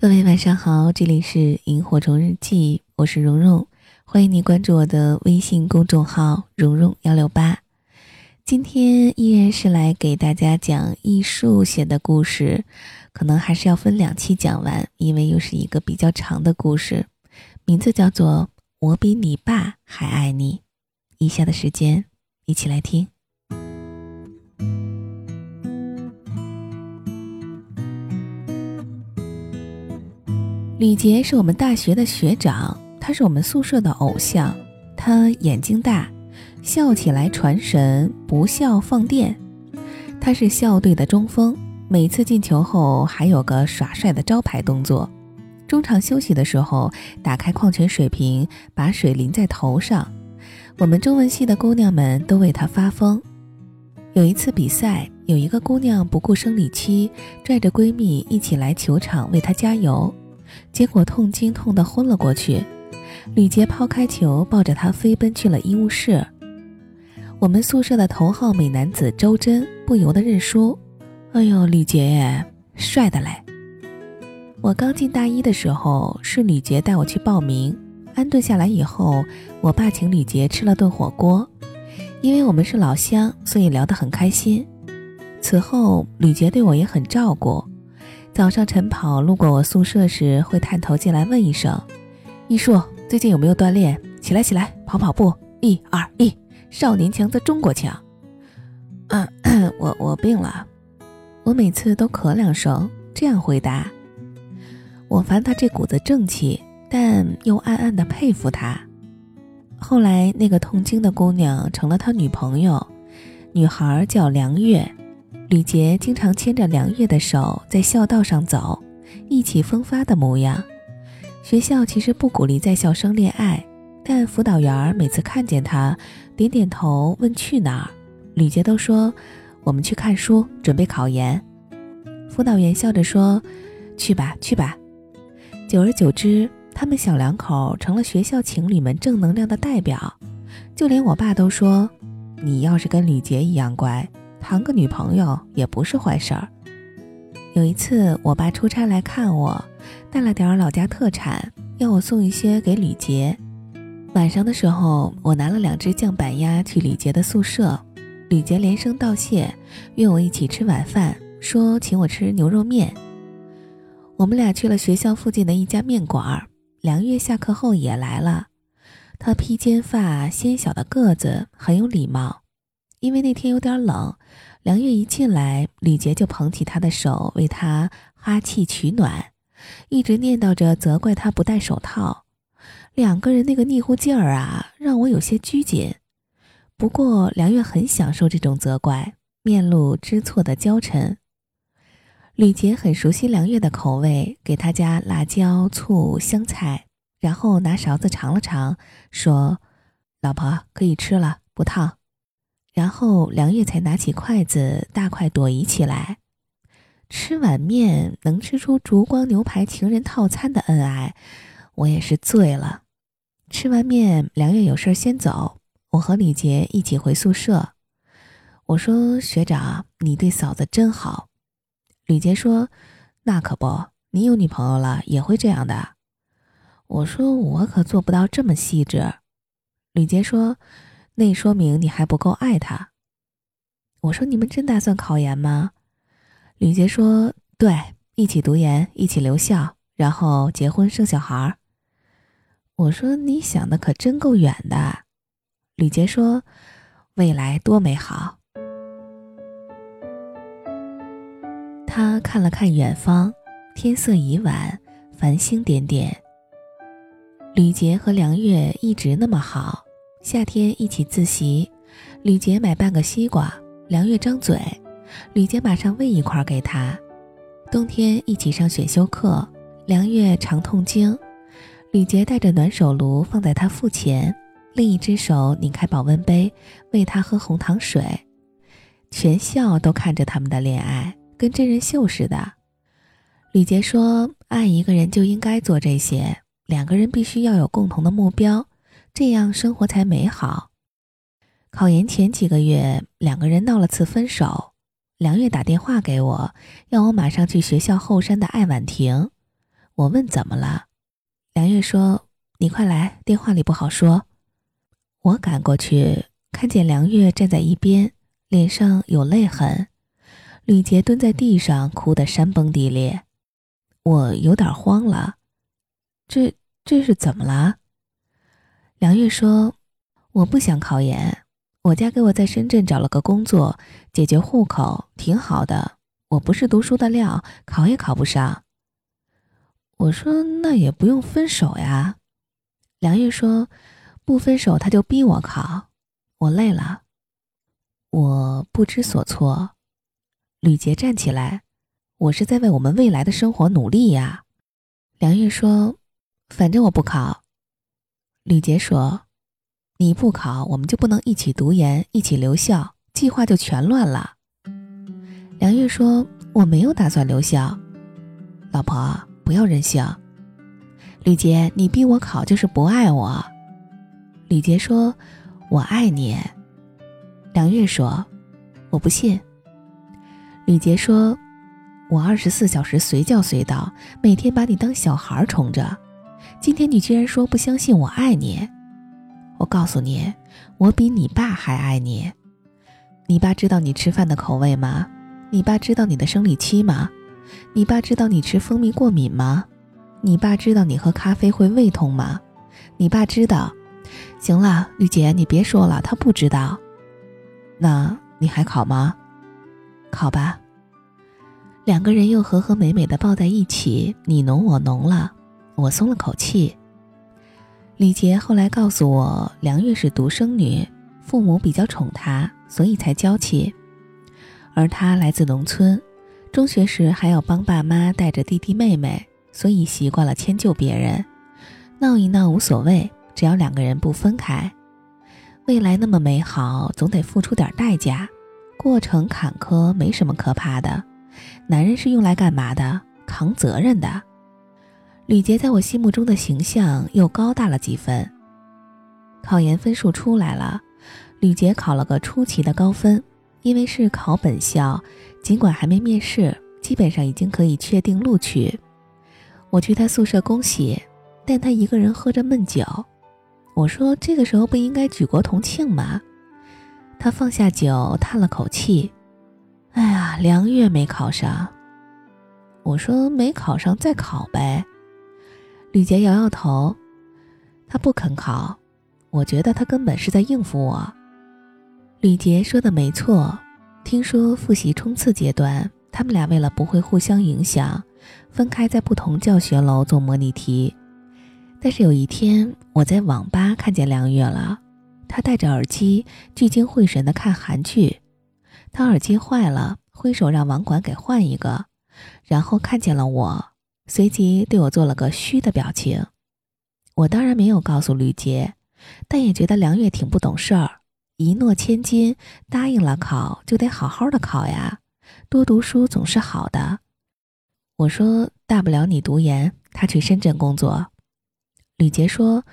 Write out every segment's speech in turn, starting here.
各位晚上好，这里是萤火虫日记，我是蓉蓉，欢迎你关注我的微信公众号蓉蓉幺六八。今天依然是来给大家讲艺术写的故事，可能还是要分两期讲完，因为又是一个比较长的故事，名字叫做《我比你爸还爱你》。以下的时间，一起来听。李杰是我们大学的学长，他是我们宿舍的偶像。他眼睛大，笑起来传神，不笑放电。他是校队的中锋，每次进球后还有个耍帅的招牌动作。中场休息的时候，打开矿泉水瓶，把水淋在头上。我们中文系的姑娘们都为他发疯。有一次比赛，有一个姑娘不顾生理期，拽着闺蜜一起来球场为他加油。结果痛经痛得昏了过去，吕杰抛开球，抱着她飞奔去了医务室。我们宿舍的头号美男子周真不由得认输：“哎呦，吕杰，帅的嘞！”我刚进大一的时候，是吕杰带我去报名。安顿下来以后，我爸请吕杰吃了顿火锅，因为我们是老乡，所以聊得很开心。此后，吕杰对我也很照顾。早上晨跑路过我宿舍时，会探头进来问一声：“艺术最近有没有锻炼？起来起来，跑跑步！一二一，少年强则中国强。”嗯，我我病了，我每次都咳两声，这样回答。我烦他这股子正气，但又暗暗的佩服他。后来那个痛经的姑娘成了他女朋友，女孩叫梁月。吕杰经常牵着梁月的手在校道上走，意气风发的模样。学校其实不鼓励在校生恋爱，但辅导员每次看见他，点点头问去哪儿，吕杰都说：“我们去看书，准备考研。”辅导员笑着说：“去吧，去吧。”久而久之，他们小两口成了学校情侣们正能量的代表。就连我爸都说：“你要是跟吕杰一样乖。”谈个女朋友也不是坏事儿。有一次，我爸出差来看我，带了点老家特产，要我送一些给吕杰。晚上的时候，我拿了两只酱板鸭去吕杰的宿舍，吕杰连声道谢，约我一起吃晚饭，说请我吃牛肉面。我们俩去了学校附近的一家面馆，梁月下课后也来了，她披肩发，纤小的个子，很有礼貌。因为那天有点冷，梁月一进来，李杰就捧起她的手为她哈气取暖，一直念叨着责怪她不戴手套。两个人那个腻乎劲儿啊，让我有些拘谨。不过梁月很享受这种责怪，面露知错的娇嗔。李杰很熟悉梁月的口味，给她加辣椒、醋、香菜，然后拿勺子尝了尝，说：“老婆可以吃了，不烫。”然后梁月才拿起筷子，大快朵颐起来。吃碗面能吃出烛光牛排情人套餐的恩爱，我也是醉了。吃完面，梁月有事先走，我和李杰一起回宿舍。我说：“学长，你对嫂子真好。”李杰说：“那可不，你有女朋友了也会这样的。”我说：“我可做不到这么细致。”李杰说。那说明你还不够爱他。我说：“你们真打算考研吗？”吕杰说：“对，一起读研，一起留校，然后结婚生小孩。”我说：“你想的可真够远的。”吕杰说：“未来多美好。”他看了看远方，天色已晚，繁星点点。吕杰和梁月一直那么好。夏天一起自习，吕杰买半个西瓜，梁月张嘴，吕杰马上喂一块给他。冬天一起上选修课，梁月常痛经，吕杰带着暖手炉放在他腹前，另一只手拧开保温杯喂他喝红糖水。全校都看着他们的恋爱，跟真人秀似的。吕杰说：“爱一个人就应该做这些，两个人必须要有共同的目标。”这样生活才美好。考研前几个月，两个人闹了次分手。梁月打电话给我，要我马上去学校后山的爱晚亭。我问怎么了，梁月说：“你快来，电话里不好说。”我赶过去，看见梁月站在一边，脸上有泪痕。吕杰蹲在地上，哭得山崩地裂。我有点慌了，这这是怎么了？梁月说：“我不想考研，我家给我在深圳找了个工作，解决户口，挺好的。我不是读书的料，考也考不上。”我说：“那也不用分手呀。”梁月说：“不分手，他就逼我考，我累了，我不知所措。”吕杰站起来：“我是在为我们未来的生活努力呀。”梁月说：“反正我不考。”吕杰说：“你不考，我们就不能一起读研，一起留校，计划就全乱了。”梁月说：“我没有打算留校，老婆不要任性。”吕杰，你逼我考就是不爱我。吕杰说：“我爱你。”梁月说：“我不信。”吕杰说：“我二十四小时随叫随到，每天把你当小孩宠着。今天你居然说不相信我爱你？我告诉你，我比你爸还爱你。你爸知道你吃饭的口味吗？你爸知道你的生理期吗？你爸知道你吃蜂蜜过敏吗？你爸知道你喝咖啡会胃痛吗？你爸知道。行了，绿姐，你别说了，他不知道。那你还考吗？”考吧。两个人又和和美美的抱在一起，你侬我侬了，我松了口气。李杰后来告诉我，梁月是独生女，父母比较宠她，所以才娇气。而她来自农村，中学时还要帮爸妈带着弟弟妹妹，所以习惯了迁就别人，闹一闹无所谓，只要两个人不分开。未来那么美好，总得付出点代价。过程坎坷没什么可怕的，男人是用来干嘛的？扛责任的。吕杰在我心目中的形象又高大了几分。考研分数出来了，吕杰考了个出奇的高分，因为是考本校，尽管还没面试，基本上已经可以确定录取。我去他宿舍恭喜，但他一个人喝着闷酒。我说这个时候不应该举国同庆吗？他放下酒，叹了口气：“哎呀，梁月没考上。”我说：“没考上，再考呗。”吕杰摇摇头：“他不肯考，我觉得他根本是在应付我。”吕杰说的没错，听说复习冲刺阶段，他们俩为了不会互相影响，分开在不同教学楼做模拟题。但是有一天，我在网吧看见梁月了。他戴着耳机，聚精会神地看韩剧。他耳机坏了，挥手让网管给换一个，然后看见了我，随即对我做了个虚的表情。我当然没有告诉吕杰，但也觉得梁月挺不懂事儿。一诺千金，答应了考就得好好的考呀，多读书总是好的。我说大不了你读研，他去深圳工作。吕杰说。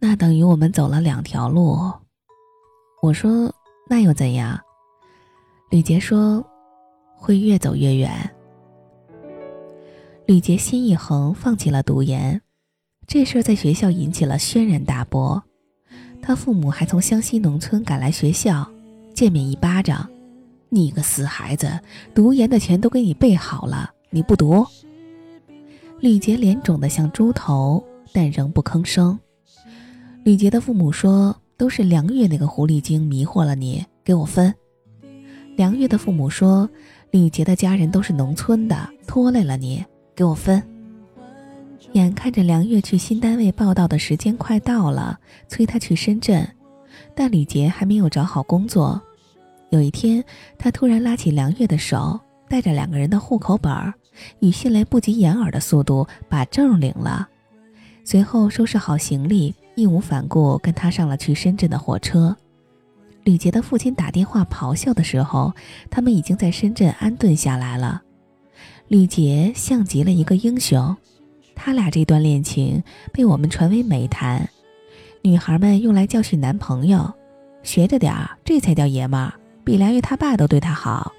那等于我们走了两条路。我说：“那又怎样？”吕杰说：“会越走越远。”吕杰心一横，放弃了读研。这事儿在学校引起了轩然大波。他父母还从湘西农村赶来学校，见面一巴掌：“你个死孩子，读研的钱都给你备好了，你不读？”吕杰脸肿得像猪头，但仍不吭声。吕杰的父母说：“都是梁月那个狐狸精迷惑了你，给我分。”梁月的父母说：“吕杰的家人都是农村的，拖累了你，给我分。”眼看着梁月去新单位报道的时间快到了，催他去深圳，但吕杰还没有找好工作。有一天，他突然拉起梁月的手，带着两个人的户口本儿，以迅雷不及掩耳的速度把证领了，随后收拾好行李。义无反顾跟他上了去深圳的火车。吕杰的父亲打电话咆哮的时候，他们已经在深圳安顿下来了。吕杰像极了一个英雄，他俩这段恋情被我们传为美谈，女孩们用来教训男朋友，学着点儿，这才叫爷们儿，比梁月他爸都对他好。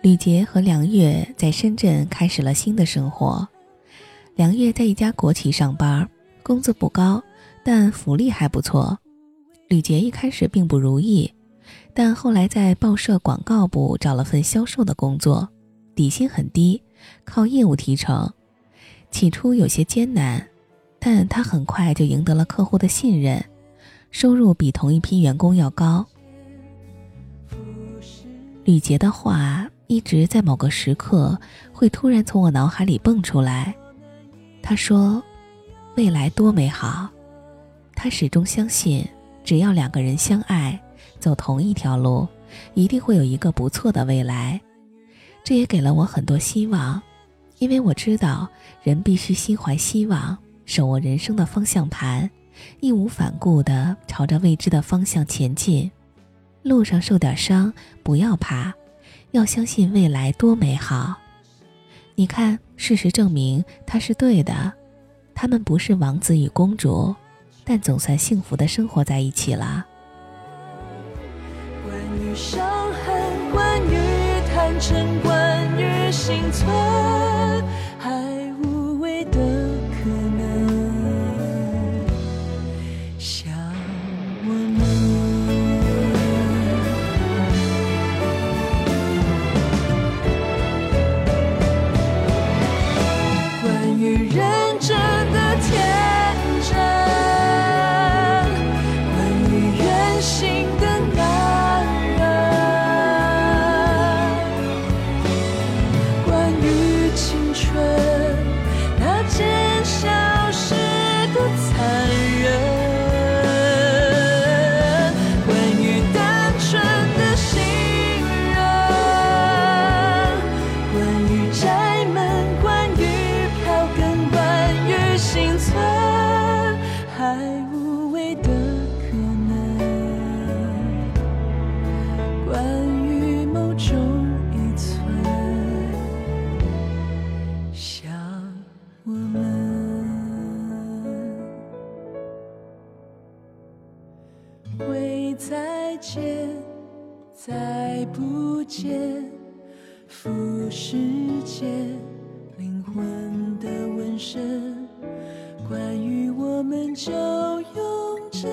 吕杰和梁月在深圳开始了新的生活。梁月在一家国企上班，工资不高，但福利还不错。吕杰一开始并不如意，但后来在报社广告部找了份销售的工作，底薪很低，靠业务提成。起初有些艰难，但他很快就赢得了客户的信任，收入比同一批员工要高。吕杰的话一直在某个时刻会突然从我脑海里蹦出来。他说：“未来多美好。”他始终相信。只要两个人相爱，走同一条路，一定会有一个不错的未来。这也给了我很多希望，因为我知道人必须心怀希望，手握人生的方向盘，义无反顾地朝着未知的方向前进。路上受点伤不要怕，要相信未来多美好。你看，事实证明他是对的，他们不是王子与公主。但总算幸福的生活在一起了。关于伤痕，关于坦诚，关幸存还无谓的可能。不见，浮世界灵魂的纹身。关于我们，就用这